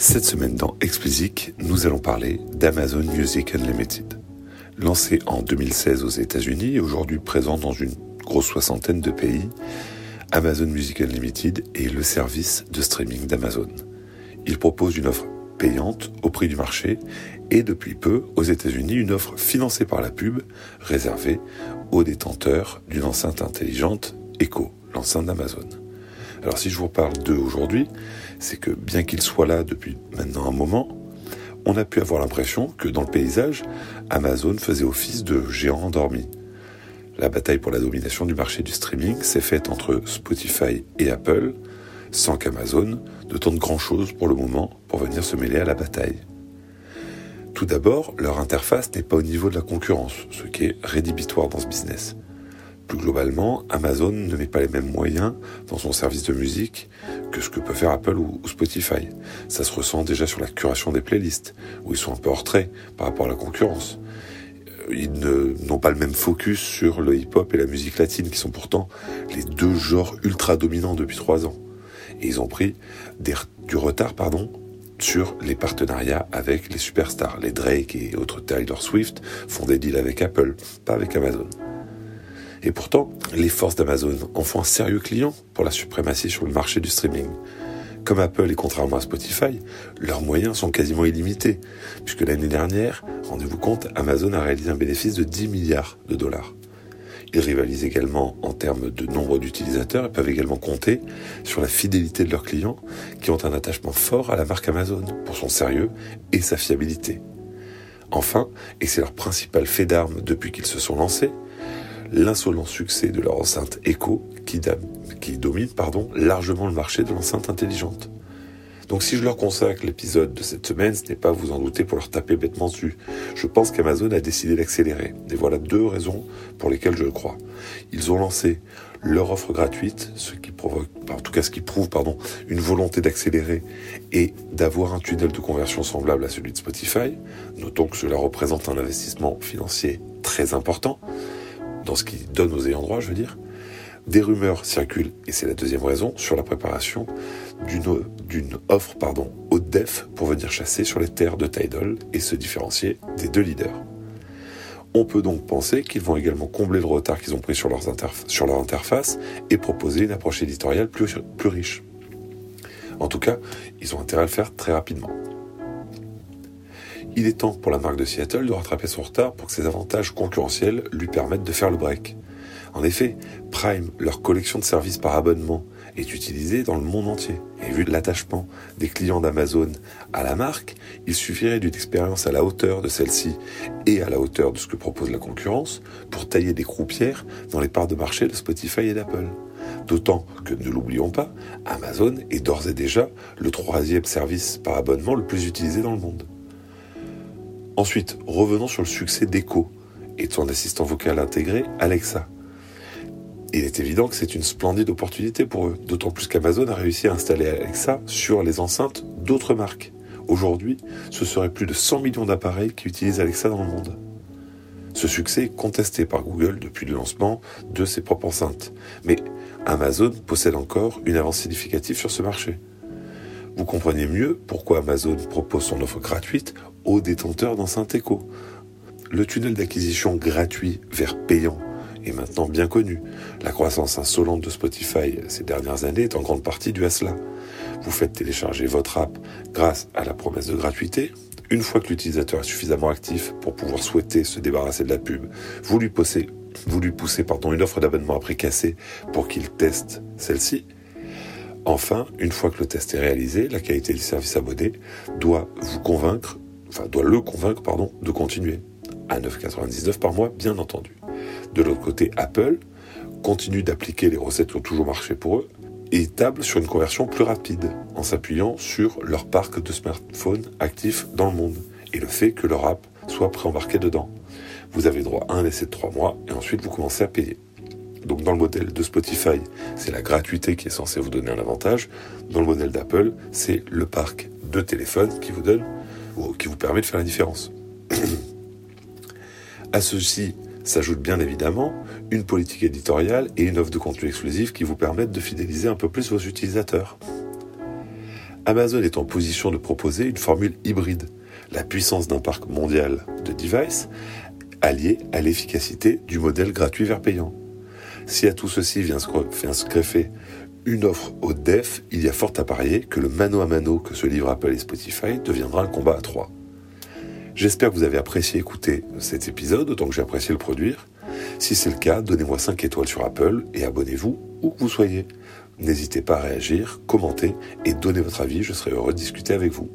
Cette semaine dans Explicit, nous allons parler d'Amazon Music Unlimited. Lancé en 2016 aux États-Unis et aujourd'hui présent dans une grosse soixantaine de pays, Amazon Music Unlimited est le service de streaming d'Amazon. Il propose une offre payante au prix du marché et depuis peu aux États-Unis une offre financée par la pub réservée aux détenteurs d'une enceinte intelligente Echo, l'enceinte d'Amazon. Alors si je vous parle d'eux aujourd'hui, c'est que bien qu'ils soient là depuis maintenant un moment, on a pu avoir l'impression que dans le paysage, Amazon faisait office de géant endormi. La bataille pour la domination du marché du streaming s'est faite entre Spotify et Apple, sans qu'Amazon ne tente grand-chose pour le moment pour venir se mêler à la bataille. Tout d'abord, leur interface n'est pas au niveau de la concurrence, ce qui est rédhibitoire dans ce business. Plus globalement, Amazon ne met pas les mêmes moyens dans son service de musique que ce que peut faire Apple ou Spotify. Ça se ressent déjà sur la curation des playlists, où ils sont un peu en retrait par rapport à la concurrence. Euh, ils n'ont pas le même focus sur le hip-hop et la musique latine, qui sont pourtant les deux genres ultra dominants depuis trois ans. Et ils ont pris du retard, pardon, sur les partenariats avec les superstars. Les Drake et autres Taylor Swift font des deals avec Apple, pas avec Amazon. Et pourtant, les forces d'Amazon en font un sérieux client pour la suprématie sur le marché du streaming. Comme Apple et contrairement à Spotify, leurs moyens sont quasiment illimités, puisque l'année dernière, rendez-vous compte, Amazon a réalisé un bénéfice de 10 milliards de dollars. Ils rivalisent également en termes de nombre d'utilisateurs et peuvent également compter sur la fidélité de leurs clients qui ont un attachement fort à la marque Amazon pour son sérieux et sa fiabilité. Enfin, et c'est leur principal fait d'armes depuis qu'ils se sont lancés, l'insolent succès de leur enceinte Echo qui, domine pardon, largement le marché de l'enceinte intelligente. Donc si je leur consacre l'épisode de cette semaine, ce n'est pas, vous en douter, pour leur taper bêtement dessus. Je pense qu'Amazon a décidé d'accélérer. Et voilà deux raisons pour lesquelles je le crois. Ils ont lancé leur offre gratuite, ce qui provoque, en tout cas ce qui prouve, pardon, une volonté d'accélérer et d'avoir un tunnel de conversion semblable à celui de Spotify. Notons que cela représente un investissement financier très important dans ce qui donne aux ayants droit, je veux dire. Des rumeurs circulent, et c'est la deuxième raison, sur la préparation d'une offre pardon, haute def pour venir chasser sur les terres de Tidal et se différencier des deux leaders. On peut donc penser qu'ils vont également combler le retard qu'ils ont pris sur, sur, leur interface et proposer une approche éditoriale plus, plus riche. En tout cas, ils ont intérêt à le faire très rapidement. Il est temps pour la marque de Seattle de rattraper son retard pour que ses avantages concurrentiels lui permettent de faire le break. En effet, Prime, leur collection de services par abonnement, est utilisée dans le monde entier. Et vu l'attachement des clients d'Amazon à la marque, il suffirait d'une expérience à la hauteur de celle-ci et à la hauteur de ce que propose la concurrence pour tailler des croupières dans les parts de marché de Spotify et d'Apple. D'autant que, ne l'oublions pas, Amazon est d'ores et déjà le troisième service par abonnement le plus utilisé dans le monde. Ensuite, revenons sur le succès d'Echo et de son assistant vocal intégré, Alexa. Il est évident que c'est une splendide opportunité pour eux, d'autant plus qu'Amazon a réussi à installer Alexa sur les enceintes d'autres marques. Aujourd'hui, ce serait plus de 100 millions d'appareils qui utilisent Alexa dans le monde. Ce succès est contesté par Google depuis le lancement de ses propres enceintes, mais Amazon possède encore une avance significative sur ce marché. Vous comprenez mieux pourquoi Amazon propose son offre gratuite aux détenteurs d'enceintes éco. Le tunnel d'acquisition gratuit vers payant est maintenant bien connu. La croissance insolente de Spotify ces dernières années est en grande partie due à cela. Vous faites télécharger votre app grâce à la promesse de gratuité. Une fois que l'utilisateur est suffisamment actif pour pouvoir souhaiter se débarrasser de la pub, vous lui poussez, pardon, une offre d'abonnement après cassé pour qu'il teste celle-ci. Enfin, une fois que le test est réalisé, la qualité du service abonné doit vous convaincre enfin doit le convaincre pardon, de continuer. À 9,99 par mois, bien entendu. De l'autre côté, Apple continue d'appliquer les recettes qui ont toujours marché pour eux et table sur une conversion plus rapide en s'appuyant sur leur parc de smartphones actifs dans le monde et le fait que leur app soit préembarquée dedans. Vous avez droit à un essai de 3 mois et ensuite vous commencez à payer. Donc dans le modèle de Spotify, c'est la gratuité qui est censée vous donner un avantage. Dans le modèle d'Apple, c'est le parc de téléphone qui vous donne qui vous permet de faire la différence. à ceci s'ajoute bien évidemment une politique éditoriale et une offre de contenu exclusif qui vous permettent de fidéliser un peu plus vos utilisateurs. Amazon est en position de proposer une formule hybride, la puissance d'un parc mondial de devices alliée à l'efficacité du modèle gratuit vers payant. Si à tout ceci vient se greffer une offre au def, il y a fort à parier que le mano à mano que se livrent Apple et Spotify deviendra un combat à trois. J'espère que vous avez apprécié écouter cet épisode autant que j'ai apprécié le produire. Si c'est le cas, donnez-moi 5 étoiles sur Apple et abonnez-vous où que vous soyez. N'hésitez pas à réagir, commenter et donner votre avis, je serai heureux de discuter avec vous.